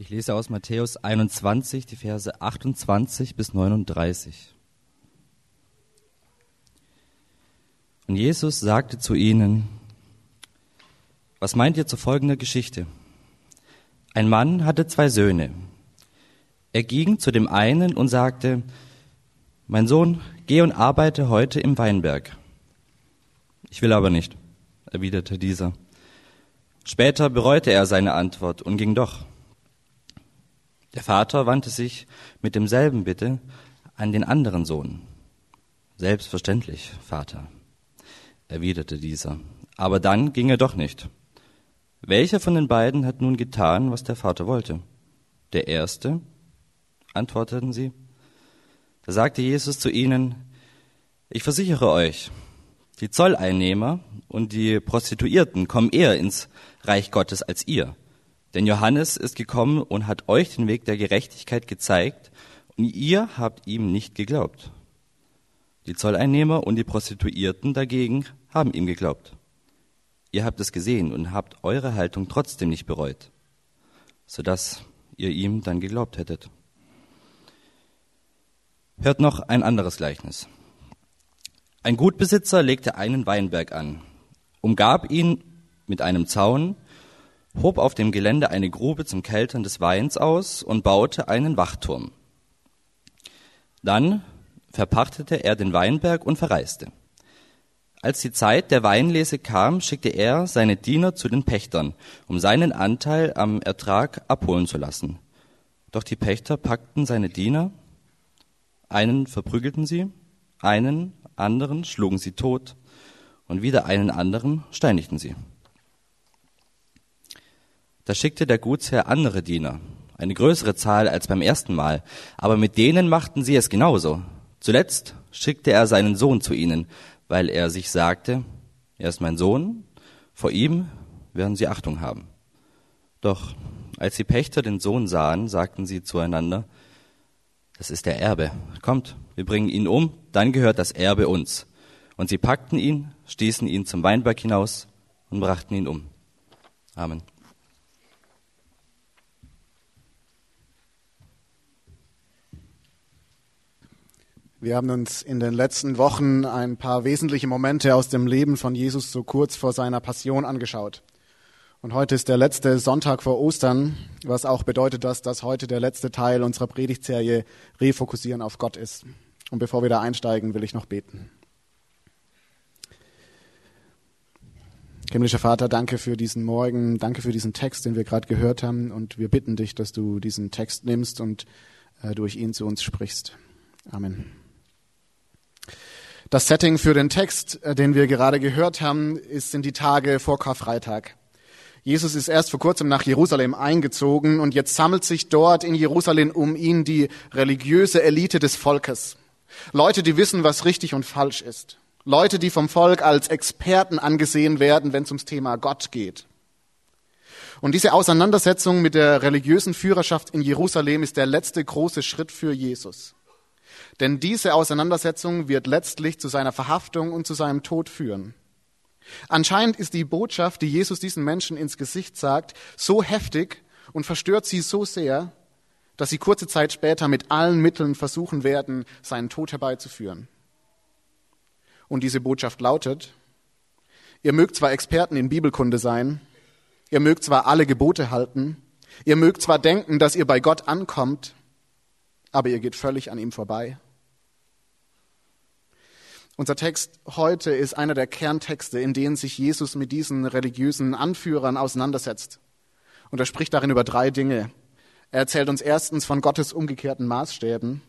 Ich lese aus Matthäus 21, die Verse 28 bis 39. Und Jesus sagte zu ihnen, was meint ihr zu folgender Geschichte? Ein Mann hatte zwei Söhne. Er ging zu dem einen und sagte, mein Sohn, geh und arbeite heute im Weinberg. Ich will aber nicht, erwiderte dieser. Später bereute er seine Antwort und ging doch. Der Vater wandte sich mit demselben Bitte an den anderen Sohn. Selbstverständlich, Vater, erwiderte dieser. Aber dann ging er doch nicht. Welcher von den beiden hat nun getan, was der Vater wollte? Der erste, antworteten sie. Da sagte Jesus zu ihnen, ich versichere euch, die Zolleinnehmer und die Prostituierten kommen eher ins Reich Gottes als ihr. Denn Johannes ist gekommen und hat euch den Weg der Gerechtigkeit gezeigt und ihr habt ihm nicht geglaubt. Die Zolleinnehmer und die Prostituierten dagegen haben ihm geglaubt. Ihr habt es gesehen und habt eure Haltung trotzdem nicht bereut, sodass ihr ihm dann geglaubt hättet. Hört noch ein anderes Gleichnis. Ein Gutbesitzer legte einen Weinberg an, umgab ihn mit einem Zaun hob auf dem Gelände eine Grube zum Keltern des Weins aus und baute einen Wachturm. Dann verpachtete er den Weinberg und verreiste. Als die Zeit der Weinlese kam, schickte er seine Diener zu den Pächtern, um seinen Anteil am Ertrag abholen zu lassen. Doch die Pächter packten seine Diener, einen verprügelten sie, einen anderen schlugen sie tot und wieder einen anderen steinigten sie. Da schickte der Gutsherr andere Diener, eine größere Zahl als beim ersten Mal, aber mit denen machten sie es genauso. Zuletzt schickte er seinen Sohn zu ihnen, weil er sich sagte, er ist mein Sohn, vor ihm werden sie Achtung haben. Doch als die Pächter den Sohn sahen, sagten sie zueinander, das ist der Erbe. Kommt, wir bringen ihn um, dann gehört das Erbe uns. Und sie packten ihn, stießen ihn zum Weinberg hinaus und brachten ihn um. Amen. Wir haben uns in den letzten Wochen ein paar wesentliche Momente aus dem Leben von Jesus so kurz vor seiner Passion angeschaut. Und heute ist der letzte Sonntag vor Ostern, was auch bedeutet, dass das heute der letzte Teil unserer Predigtserie Refokussieren auf Gott ist. Und bevor wir da einsteigen, will ich noch beten. Himmlischer Vater, danke für diesen Morgen, danke für diesen Text, den wir gerade gehört haben. Und wir bitten dich, dass du diesen Text nimmst und äh, durch ihn zu uns sprichst. Amen. Das Setting für den Text, äh, den wir gerade gehört haben, ist in die Tage vor Karfreitag. Jesus ist erst vor kurzem nach Jerusalem eingezogen und jetzt sammelt sich dort in Jerusalem um ihn die religiöse Elite des Volkes. Leute, die wissen, was richtig und falsch ist. Leute, die vom Volk als Experten angesehen werden, wenn es ums Thema Gott geht. Und diese Auseinandersetzung mit der religiösen Führerschaft in Jerusalem ist der letzte große Schritt für Jesus. Denn diese Auseinandersetzung wird letztlich zu seiner Verhaftung und zu seinem Tod führen. Anscheinend ist die Botschaft, die Jesus diesen Menschen ins Gesicht sagt, so heftig und verstört sie so sehr, dass sie kurze Zeit später mit allen Mitteln versuchen werden, seinen Tod herbeizuführen. Und diese Botschaft lautet, ihr mögt zwar Experten in Bibelkunde sein, ihr mögt zwar alle Gebote halten, ihr mögt zwar denken, dass ihr bei Gott ankommt, aber ihr geht völlig an ihm vorbei. Unser Text heute ist einer der Kerntexte, in denen sich Jesus mit diesen religiösen Anführern auseinandersetzt. Und er spricht darin über drei Dinge. Er erzählt uns erstens von Gottes umgekehrten Maßstäben.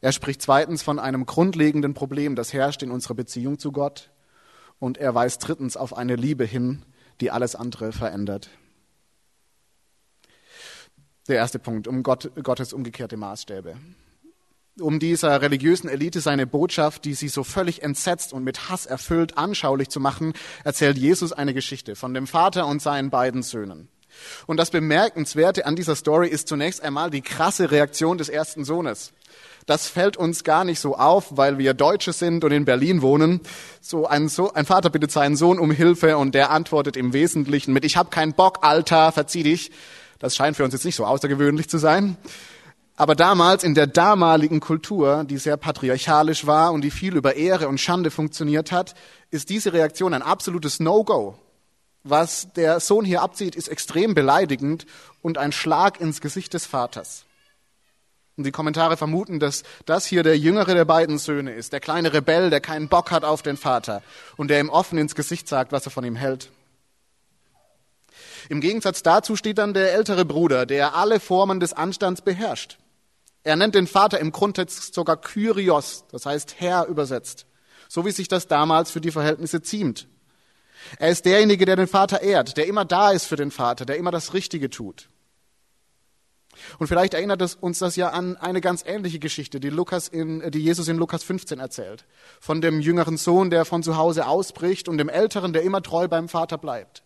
Er spricht zweitens von einem grundlegenden Problem, das herrscht in unserer Beziehung zu Gott. Und er weist drittens auf eine Liebe hin, die alles andere verändert. Der erste Punkt, um Gott, Gottes umgekehrte Maßstäbe um dieser religiösen Elite seine Botschaft, die sie so völlig entsetzt und mit Hass erfüllt, anschaulich zu machen, erzählt Jesus eine Geschichte von dem Vater und seinen beiden Söhnen. Und das Bemerkenswerte an dieser Story ist zunächst einmal die krasse Reaktion des ersten Sohnes. Das fällt uns gar nicht so auf, weil wir Deutsche sind und in Berlin wohnen. So ein, so ein Vater bittet seinen Sohn um Hilfe und der antwortet im Wesentlichen mit Ich hab keinen Bock, Alter, verzieh dich. Das scheint für uns jetzt nicht so außergewöhnlich zu sein. Aber damals, in der damaligen Kultur, die sehr patriarchalisch war und die viel über Ehre und Schande funktioniert hat, ist diese Reaktion ein absolutes No-Go. Was der Sohn hier abzieht, ist extrem beleidigend und ein Schlag ins Gesicht des Vaters. Und die Kommentare vermuten, dass das hier der jüngere der beiden Söhne ist, der kleine Rebell, der keinen Bock hat auf den Vater und der ihm offen ins Gesicht sagt, was er von ihm hält. Im Gegensatz dazu steht dann der ältere Bruder, der alle Formen des Anstands beherrscht. Er nennt den Vater im Grundtext sogar Kyrios, das heißt Herr übersetzt, so wie sich das damals für die Verhältnisse ziemt. Er ist derjenige, der den Vater ehrt, der immer da ist für den Vater, der immer das Richtige tut. Und vielleicht erinnert uns das ja an eine ganz ähnliche Geschichte, die, Lukas in, die Jesus in Lukas 15 erzählt. Von dem jüngeren Sohn, der von zu Hause ausbricht und dem älteren, der immer treu beim Vater bleibt.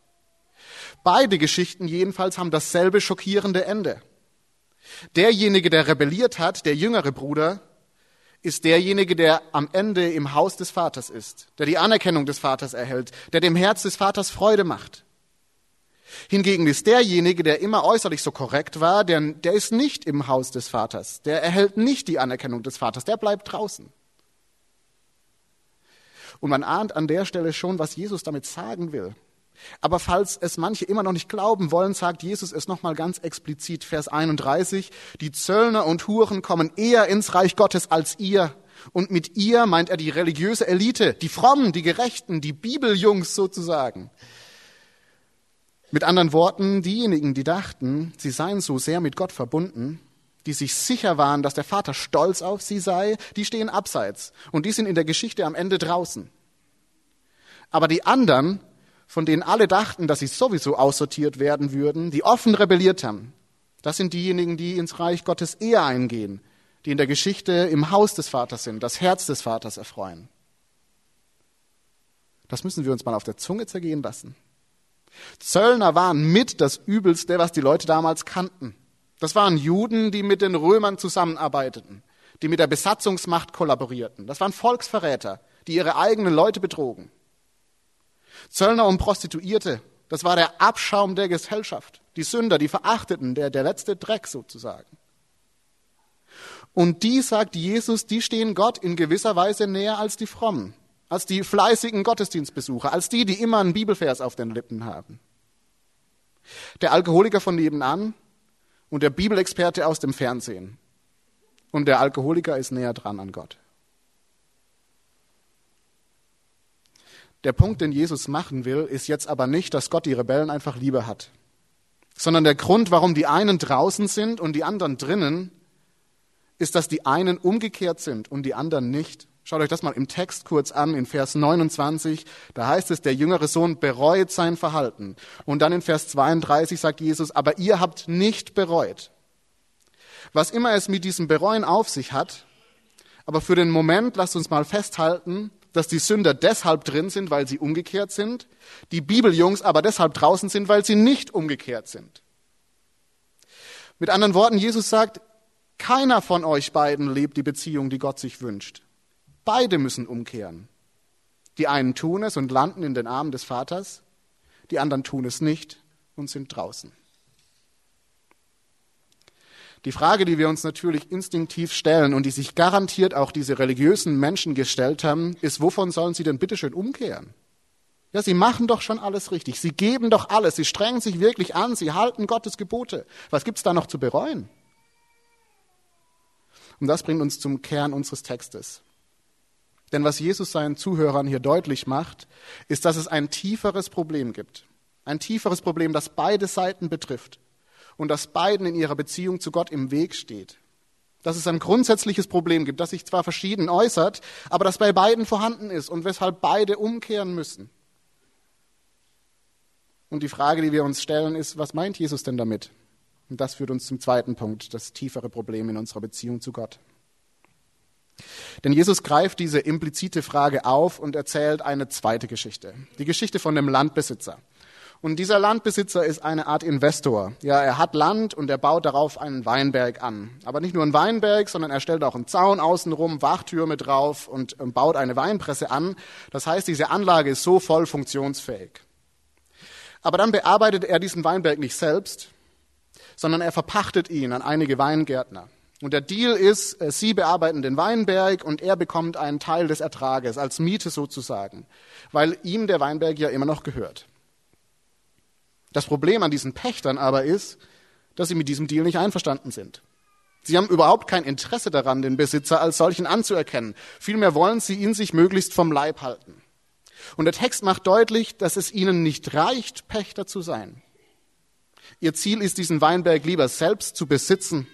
Beide Geschichten jedenfalls haben dasselbe schockierende Ende. Derjenige, der rebelliert hat, der jüngere Bruder, ist derjenige, der am Ende im Haus des Vaters ist, der die Anerkennung des Vaters erhält, der dem Herz des Vaters Freude macht. Hingegen ist derjenige, der immer äußerlich so korrekt war, der, der ist nicht im Haus des Vaters, der erhält nicht die Anerkennung des Vaters, der bleibt draußen. Und man ahnt an der Stelle schon, was Jesus damit sagen will. Aber falls es manche immer noch nicht glauben wollen, sagt Jesus es nochmal ganz explizit, Vers 31, die Zöllner und Huren kommen eher ins Reich Gottes als ihr. Und mit ihr meint er die religiöse Elite, die Frommen, die Gerechten, die Bibeljungs sozusagen. Mit anderen Worten, diejenigen, die dachten, sie seien so sehr mit Gott verbunden, die sich sicher waren, dass der Vater stolz auf sie sei, die stehen abseits und die sind in der Geschichte am Ende draußen. Aber die anderen, von denen alle dachten, dass sie sowieso aussortiert werden würden, die offen rebelliert haben. Das sind diejenigen, die ins Reich Gottes eher eingehen, die in der Geschichte im Haus des Vaters sind, das Herz des Vaters erfreuen. Das müssen wir uns mal auf der Zunge zergehen lassen. Zöllner waren mit das Übelste, was die Leute damals kannten. Das waren Juden, die mit den Römern zusammenarbeiteten, die mit der Besatzungsmacht kollaborierten. Das waren Volksverräter, die ihre eigenen Leute betrogen. Zöllner und Prostituierte, das war der Abschaum der Gesellschaft. Die Sünder, die Verachteten, der, der letzte Dreck sozusagen. Und die, sagt Jesus, die stehen Gott in gewisser Weise näher als die Frommen, als die fleißigen Gottesdienstbesucher, als die, die immer einen Bibelvers auf den Lippen haben. Der Alkoholiker von nebenan und der Bibelexperte aus dem Fernsehen. Und der Alkoholiker ist näher dran an Gott. Der Punkt, den Jesus machen will, ist jetzt aber nicht, dass Gott die Rebellen einfach lieber hat, sondern der Grund, warum die einen draußen sind und die anderen drinnen, ist, dass die einen umgekehrt sind und die anderen nicht. Schaut euch das mal im Text kurz an, in Vers 29. Da heißt es, der jüngere Sohn bereut sein Verhalten. Und dann in Vers 32 sagt Jesus, aber ihr habt nicht bereut. Was immer es mit diesem Bereuen auf sich hat, aber für den Moment lasst uns mal festhalten, dass die Sünder deshalb drin sind, weil sie umgekehrt sind, die Bibeljungs aber deshalb draußen sind, weil sie nicht umgekehrt sind. Mit anderen Worten, Jesus sagt, keiner von euch beiden lebt die Beziehung, die Gott sich wünscht. Beide müssen umkehren. Die einen tun es und landen in den Armen des Vaters, die anderen tun es nicht und sind draußen. Die Frage, die wir uns natürlich instinktiv stellen und die sich garantiert auch diese religiösen Menschen gestellt haben, ist, wovon sollen sie denn bitteschön umkehren? Ja, sie machen doch schon alles richtig. Sie geben doch alles. Sie strengen sich wirklich an. Sie halten Gottes Gebote. Was gibt's da noch zu bereuen? Und das bringt uns zum Kern unseres Textes. Denn was Jesus seinen Zuhörern hier deutlich macht, ist, dass es ein tieferes Problem gibt. Ein tieferes Problem, das beide Seiten betrifft und das beiden in ihrer Beziehung zu Gott im Weg steht. Dass es ein grundsätzliches Problem gibt, das sich zwar verschieden äußert, aber das bei beiden vorhanden ist und weshalb beide umkehren müssen. Und die Frage, die wir uns stellen, ist, was meint Jesus denn damit? Und das führt uns zum zweiten Punkt, das tiefere Problem in unserer Beziehung zu Gott. Denn Jesus greift diese implizite Frage auf und erzählt eine zweite Geschichte. Die Geschichte von dem Landbesitzer. Und dieser Landbesitzer ist eine Art Investor. Ja, er hat Land und er baut darauf einen Weinberg an. Aber nicht nur einen Weinberg, sondern er stellt auch einen Zaun außenrum, Wachtürme drauf und baut eine Weinpresse an. Das heißt, diese Anlage ist so voll funktionsfähig. Aber dann bearbeitet er diesen Weinberg nicht selbst, sondern er verpachtet ihn an einige Weingärtner. Und der Deal ist, äh, sie bearbeiten den Weinberg und er bekommt einen Teil des Ertrages, als Miete sozusagen, weil ihm der Weinberg ja immer noch gehört. Das Problem an diesen Pächtern aber ist, dass sie mit diesem Deal nicht einverstanden sind. Sie haben überhaupt kein Interesse daran, den Besitzer als solchen anzuerkennen. Vielmehr wollen sie ihn sich möglichst vom Leib halten. Und der Text macht deutlich, dass es ihnen nicht reicht, Pächter zu sein. Ihr Ziel ist, diesen Weinberg lieber selbst zu besitzen.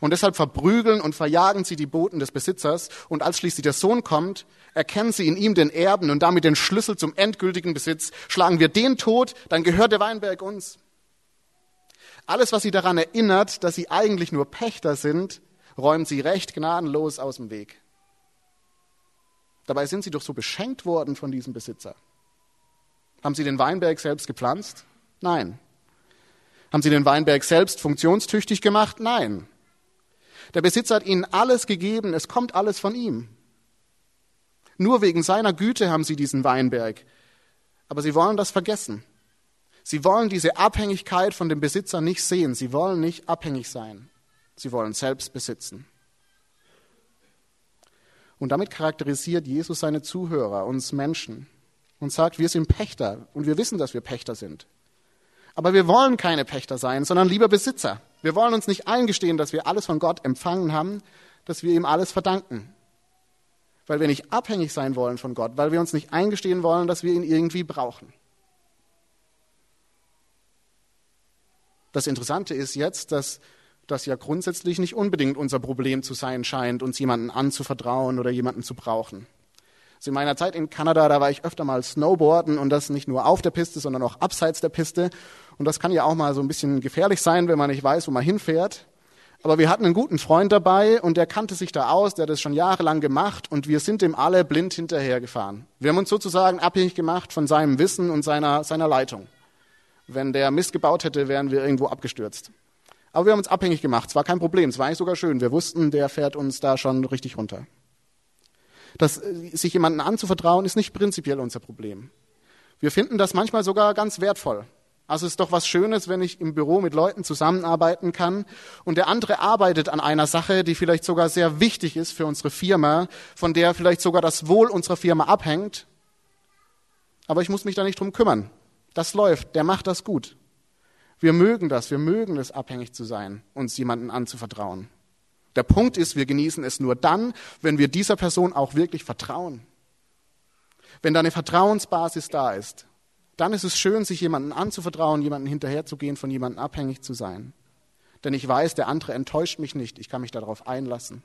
Und deshalb verprügeln und verjagen sie die Boten des Besitzers. Und als schließlich der Sohn kommt, erkennen sie in ihm den Erben und damit den Schlüssel zum endgültigen Besitz. Schlagen wir den tot, dann gehört der Weinberg uns. Alles, was sie daran erinnert, dass sie eigentlich nur Pächter sind, räumen sie recht gnadenlos aus dem Weg. Dabei sind sie doch so beschenkt worden von diesem Besitzer. Haben sie den Weinberg selbst gepflanzt? Nein. Haben sie den Weinberg selbst funktionstüchtig gemacht? Nein. Der Besitzer hat ihnen alles gegeben, es kommt alles von ihm. Nur wegen seiner Güte haben sie diesen Weinberg. Aber sie wollen das vergessen. Sie wollen diese Abhängigkeit von dem Besitzer nicht sehen. Sie wollen nicht abhängig sein. Sie wollen selbst besitzen. Und damit charakterisiert Jesus seine Zuhörer, uns Menschen, und sagt, wir sind Pächter und wir wissen, dass wir Pächter sind. Aber wir wollen keine Pächter sein, sondern lieber Besitzer. Wir wollen uns nicht eingestehen, dass wir alles von Gott empfangen haben, dass wir ihm alles verdanken. Weil wir nicht abhängig sein wollen von Gott, weil wir uns nicht eingestehen wollen, dass wir ihn irgendwie brauchen. Das Interessante ist jetzt, dass das ja grundsätzlich nicht unbedingt unser Problem zu sein scheint, uns jemanden anzuvertrauen oder jemanden zu brauchen. Also in meiner Zeit in Kanada, da war ich öfter mal Snowboarden und das nicht nur auf der Piste, sondern auch abseits der Piste. Und das kann ja auch mal so ein bisschen gefährlich sein, wenn man nicht weiß, wo man hinfährt. Aber wir hatten einen guten Freund dabei und der kannte sich da aus, der hat das schon jahrelang gemacht und wir sind dem alle blind hinterhergefahren. Wir haben uns sozusagen abhängig gemacht von seinem Wissen und seiner, seiner Leitung. Wenn der Mist gebaut hätte, wären wir irgendwo abgestürzt. Aber wir haben uns abhängig gemacht. Es war kein Problem. Es war eigentlich sogar schön. Wir wussten, der fährt uns da schon richtig runter. Das, äh, sich jemanden anzuvertrauen, ist nicht prinzipiell unser Problem. Wir finden das manchmal sogar ganz wertvoll. Also es ist doch was Schönes, wenn ich im Büro mit Leuten zusammenarbeiten kann und der andere arbeitet an einer Sache, die vielleicht sogar sehr wichtig ist für unsere Firma, von der vielleicht sogar das Wohl unserer Firma abhängt. Aber ich muss mich da nicht drum kümmern. Das läuft, der macht das gut. Wir mögen das, wir mögen es, abhängig zu sein, uns jemanden anzuvertrauen. Der Punkt ist, wir genießen es nur dann, wenn wir dieser Person auch wirklich vertrauen. Wenn da eine Vertrauensbasis da ist, dann ist es schön, sich jemanden anzuvertrauen, jemanden hinterherzugehen, von jemandem abhängig zu sein. Denn ich weiß, der andere enttäuscht mich nicht, ich kann mich darauf einlassen.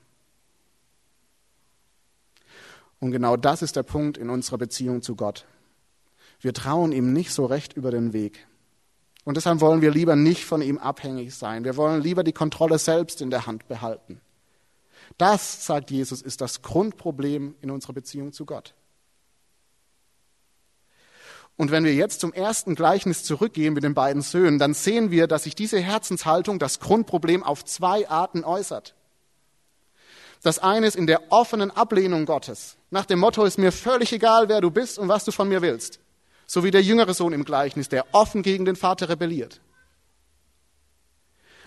Und genau das ist der Punkt in unserer Beziehung zu Gott. Wir trauen ihm nicht so recht über den Weg. Und deshalb wollen wir lieber nicht von ihm abhängig sein. Wir wollen lieber die Kontrolle selbst in der Hand behalten. Das, sagt Jesus, ist das Grundproblem in unserer Beziehung zu Gott. Und wenn wir jetzt zum ersten Gleichnis zurückgehen mit den beiden Söhnen, dann sehen wir, dass sich diese Herzenshaltung, das Grundproblem, auf zwei Arten äußert. Das eine ist in der offenen Ablehnung Gottes. Nach dem Motto ist mir völlig egal, wer du bist und was du von mir willst so wie der jüngere Sohn im Gleichnis, der offen gegen den Vater rebelliert.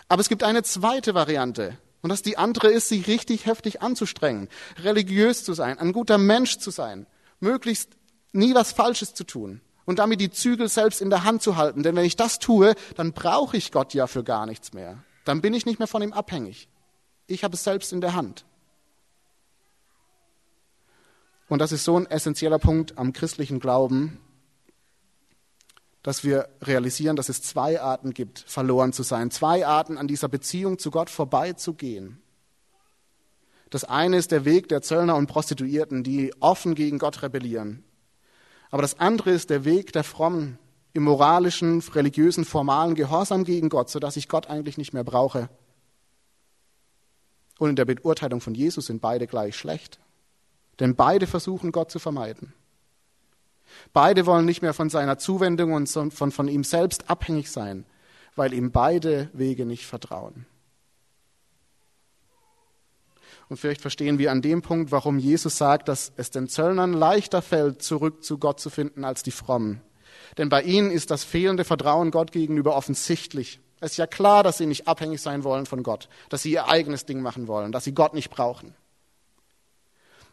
Aber es gibt eine zweite Variante. Und das die andere ist, sich richtig heftig anzustrengen, religiös zu sein, ein guter Mensch zu sein, möglichst nie was Falsches zu tun und damit die Zügel selbst in der Hand zu halten. Denn wenn ich das tue, dann brauche ich Gott ja für gar nichts mehr. Dann bin ich nicht mehr von ihm abhängig. Ich habe es selbst in der Hand. Und das ist so ein essentieller Punkt am christlichen Glauben, dass wir realisieren, dass es zwei Arten gibt, verloren zu sein, zwei Arten an dieser Beziehung zu Gott vorbeizugehen. Das eine ist der Weg der Zöllner und Prostituierten, die offen gegen Gott rebellieren. Aber das andere ist der Weg der Frommen, im moralischen, religiösen, formalen Gehorsam gegen Gott, sodass ich Gott eigentlich nicht mehr brauche. Und in der Beurteilung von Jesus sind beide gleich schlecht. Denn beide versuchen Gott zu vermeiden. Beide wollen nicht mehr von seiner Zuwendung und von, von ihm selbst abhängig sein, weil ihm beide Wege nicht vertrauen. Und vielleicht verstehen wir an dem Punkt, warum Jesus sagt, dass es den Zöllnern leichter fällt, zurück zu Gott zu finden als die Frommen. Denn bei ihnen ist das fehlende Vertrauen Gott gegenüber offensichtlich. Es ist ja klar, dass sie nicht abhängig sein wollen von Gott, dass sie ihr eigenes Ding machen wollen, dass sie Gott nicht brauchen.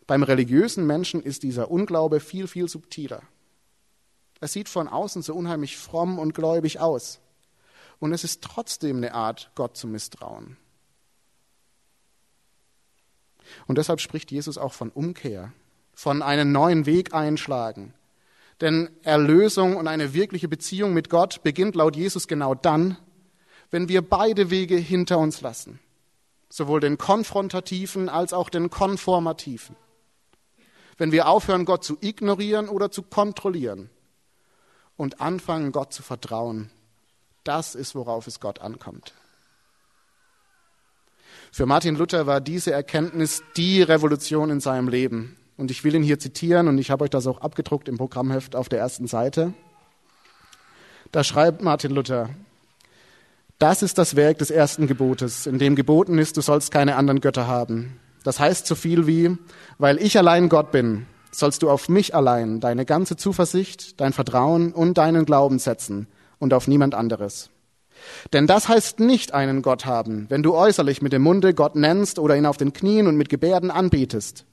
Beim religiösen Menschen ist dieser Unglaube viel, viel subtiler. Es sieht von außen so unheimlich fromm und gläubig aus. Und es ist trotzdem eine Art, Gott zu misstrauen. Und deshalb spricht Jesus auch von Umkehr, von einem neuen Weg einschlagen. Denn Erlösung und eine wirkliche Beziehung mit Gott beginnt laut Jesus genau dann, wenn wir beide Wege hinter uns lassen, sowohl den konfrontativen als auch den konformativen. Wenn wir aufhören, Gott zu ignorieren oder zu kontrollieren und anfangen, Gott zu vertrauen, das ist, worauf es Gott ankommt. Für Martin Luther war diese Erkenntnis die Revolution in seinem Leben. Und ich will ihn hier zitieren und ich habe euch das auch abgedruckt im Programmheft auf der ersten Seite. Da schreibt Martin Luther, das ist das Werk des ersten Gebotes, in dem geboten ist, du sollst keine anderen Götter haben. Das heißt so viel wie, weil ich allein Gott bin, sollst du auf mich allein deine ganze Zuversicht, dein Vertrauen und deinen Glauben setzen und auf niemand anderes. Denn das heißt nicht einen Gott haben, wenn du äußerlich mit dem Munde Gott nennst oder ihn auf den Knien und mit Gebärden anbetest,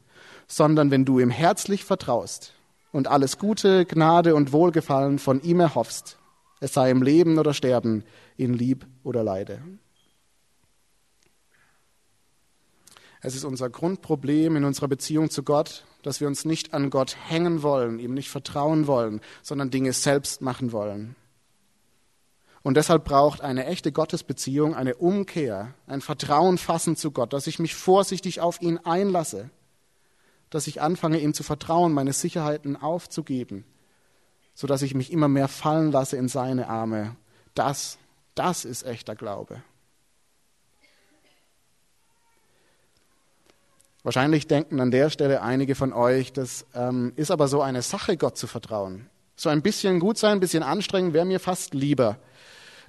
sondern wenn du ihm herzlich vertraust und alles Gute, Gnade und Wohlgefallen von ihm erhoffst, es sei im Leben oder Sterben, in Lieb oder Leide. Es ist unser Grundproblem in unserer Beziehung zu Gott, dass wir uns nicht an Gott hängen wollen, ihm nicht vertrauen wollen, sondern Dinge selbst machen wollen. Und deshalb braucht eine echte Gottesbeziehung eine Umkehr, ein Vertrauen fassen zu Gott, dass ich mich vorsichtig auf ihn einlasse, dass ich anfange, ihm zu vertrauen, meine Sicherheiten aufzugeben, sodass ich mich immer mehr fallen lasse in seine Arme. Das, das ist echter Glaube. Wahrscheinlich denken an der Stelle einige von euch, das ähm, ist aber so eine Sache, Gott zu vertrauen. So ein bisschen gut sein, ein bisschen anstrengend wäre mir fast lieber.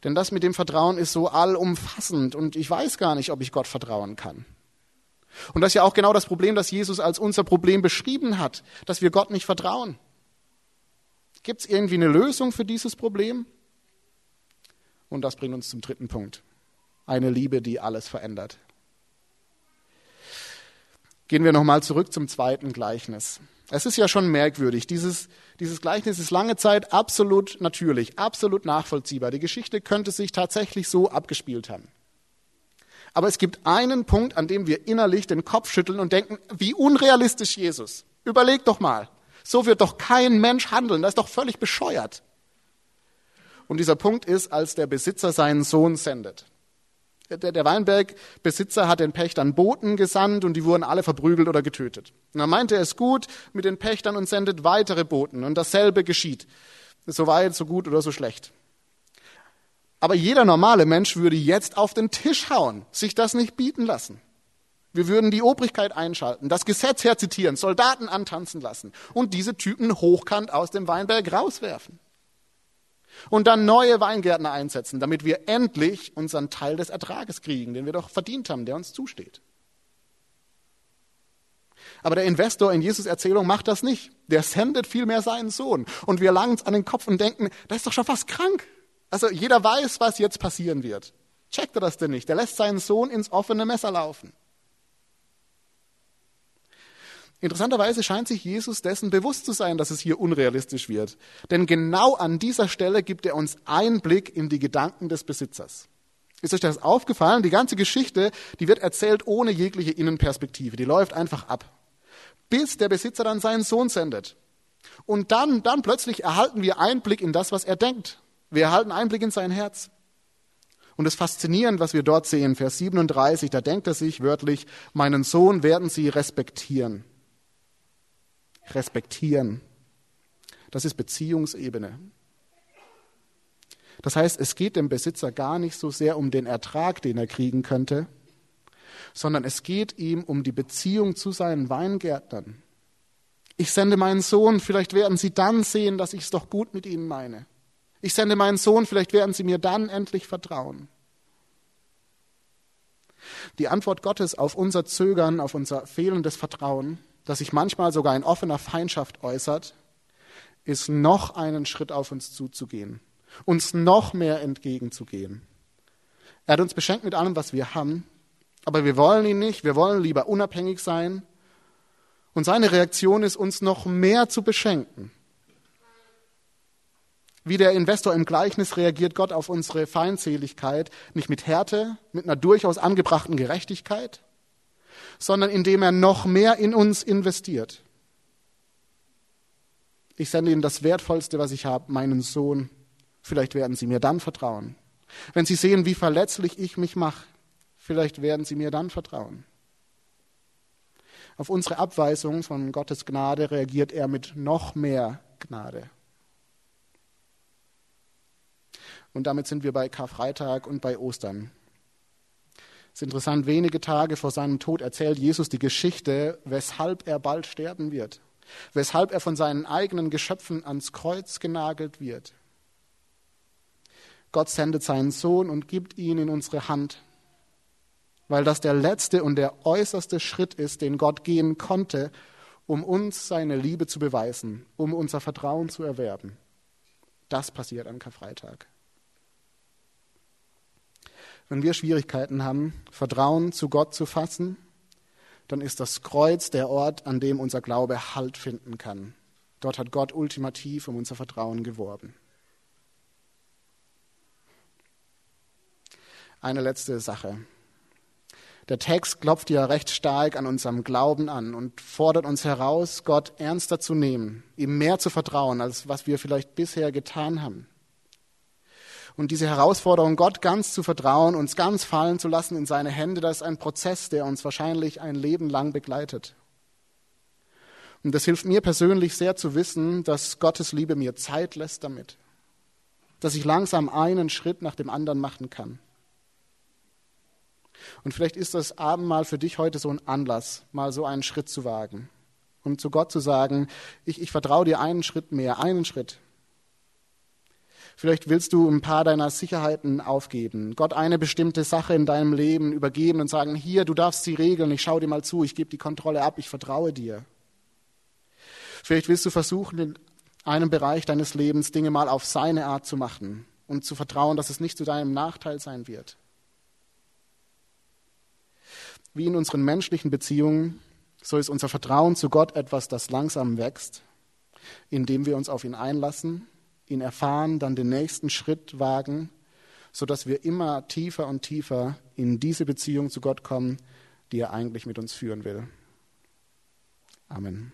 Denn das mit dem Vertrauen ist so allumfassend und ich weiß gar nicht, ob ich Gott vertrauen kann. Und das ist ja auch genau das Problem, das Jesus als unser Problem beschrieben hat, dass wir Gott nicht vertrauen. Gibt es irgendwie eine Lösung für dieses Problem? Und das bringt uns zum dritten Punkt. Eine Liebe, die alles verändert. Gehen wir nochmal zurück zum zweiten Gleichnis. Es ist ja schon merkwürdig. Dieses, dieses Gleichnis ist lange Zeit absolut natürlich, absolut nachvollziehbar. Die Geschichte könnte sich tatsächlich so abgespielt haben. Aber es gibt einen Punkt, an dem wir innerlich den Kopf schütteln und denken, wie unrealistisch Jesus. Überleg doch mal. So wird doch kein Mensch handeln. Das ist doch völlig bescheuert. Und dieser Punkt ist, als der Besitzer seinen Sohn sendet. Der, der Weinbergbesitzer hat den Pächtern Boten gesandt und die wurden alle verprügelt oder getötet. Und dann meinte er es gut mit den Pächtern und sendet weitere Boten und dasselbe geschieht. So weit, so gut oder so schlecht. Aber jeder normale Mensch würde jetzt auf den Tisch hauen, sich das nicht bieten lassen. Wir würden die Obrigkeit einschalten, das Gesetz herzitieren, Soldaten antanzen lassen und diese Typen hochkant aus dem Weinberg rauswerfen. Und dann neue Weingärtner einsetzen, damit wir endlich unseren Teil des Ertrages kriegen, den wir doch verdient haben, der uns zusteht. Aber der Investor in Jesus Erzählung macht das nicht. Der sendet vielmehr seinen Sohn. Und wir langen uns an den Kopf und denken, das ist doch schon fast krank. Also jeder weiß, was jetzt passieren wird. Checkt er das denn nicht? Der lässt seinen Sohn ins offene Messer laufen. Interessanterweise scheint sich Jesus dessen bewusst zu sein, dass es hier unrealistisch wird. Denn genau an dieser Stelle gibt er uns Einblick in die Gedanken des Besitzers. Ist euch das aufgefallen? Die ganze Geschichte, die wird erzählt ohne jegliche Innenperspektive. Die läuft einfach ab. Bis der Besitzer dann seinen Sohn sendet. Und dann, dann plötzlich erhalten wir Einblick in das, was er denkt. Wir erhalten Einblick in sein Herz. Und es ist faszinierend, was wir dort sehen. Vers 37, da denkt er sich wörtlich, meinen Sohn werden sie respektieren. Respektieren. Das ist Beziehungsebene. Das heißt, es geht dem Besitzer gar nicht so sehr um den Ertrag, den er kriegen könnte, sondern es geht ihm um die Beziehung zu seinen Weingärtnern. Ich sende meinen Sohn, vielleicht werden sie dann sehen, dass ich es doch gut mit ihnen meine. Ich sende meinen Sohn, vielleicht werden sie mir dann endlich vertrauen. Die Antwort Gottes auf unser Zögern, auf unser fehlendes Vertrauen, das sich manchmal sogar in offener Feindschaft äußert, ist noch einen Schritt auf uns zuzugehen, uns noch mehr entgegenzugehen. Er hat uns beschenkt mit allem, was wir haben, aber wir wollen ihn nicht, wir wollen lieber unabhängig sein. Und seine Reaktion ist, uns noch mehr zu beschenken. Wie der Investor im Gleichnis reagiert Gott auf unsere Feindseligkeit nicht mit Härte, mit einer durchaus angebrachten Gerechtigkeit, sondern indem er noch mehr in uns investiert. Ich sende Ihnen das Wertvollste, was ich habe, meinen Sohn. Vielleicht werden Sie mir dann vertrauen. Wenn Sie sehen, wie verletzlich ich mich mache, vielleicht werden Sie mir dann vertrauen. Auf unsere Abweisung von Gottes Gnade reagiert er mit noch mehr Gnade. Und damit sind wir bei Karfreitag und bei Ostern. Es ist interessant, wenige Tage vor seinem Tod erzählt Jesus die Geschichte, weshalb er bald sterben wird, weshalb er von seinen eigenen Geschöpfen ans Kreuz genagelt wird. Gott sendet seinen Sohn und gibt ihn in unsere Hand, weil das der letzte und der äußerste Schritt ist, den Gott gehen konnte, um uns seine Liebe zu beweisen, um unser Vertrauen zu erwerben. Das passiert an Karfreitag. Wenn wir Schwierigkeiten haben, Vertrauen zu Gott zu fassen, dann ist das Kreuz der Ort, an dem unser Glaube Halt finden kann. Dort hat Gott ultimativ um unser Vertrauen geworben. Eine letzte Sache. Der Text klopft ja recht stark an unserem Glauben an und fordert uns heraus, Gott ernster zu nehmen, ihm mehr zu vertrauen, als was wir vielleicht bisher getan haben. Und diese Herausforderung, Gott ganz zu vertrauen, uns ganz fallen zu lassen in seine Hände, das ist ein Prozess, der uns wahrscheinlich ein Leben lang begleitet. Und das hilft mir persönlich sehr zu wissen, dass Gottes Liebe mir Zeit lässt damit. Dass ich langsam einen Schritt nach dem anderen machen kann. Und vielleicht ist das Abendmahl für dich heute so ein Anlass, mal so einen Schritt zu wagen. Und zu Gott zu sagen, ich, ich vertraue dir einen Schritt mehr, einen Schritt. Vielleicht willst du ein paar deiner Sicherheiten aufgeben, Gott eine bestimmte Sache in deinem Leben übergeben und sagen, hier, du darfst sie regeln, ich schaue dir mal zu, ich gebe die Kontrolle ab, ich vertraue dir. Vielleicht willst du versuchen, in einem Bereich deines Lebens Dinge mal auf seine Art zu machen und zu vertrauen, dass es nicht zu deinem Nachteil sein wird. Wie in unseren menschlichen Beziehungen, so ist unser Vertrauen zu Gott etwas, das langsam wächst, indem wir uns auf ihn einlassen ihn erfahren, dann den nächsten Schritt wagen, sodass wir immer tiefer und tiefer in diese Beziehung zu Gott kommen, die er eigentlich mit uns führen will. Amen.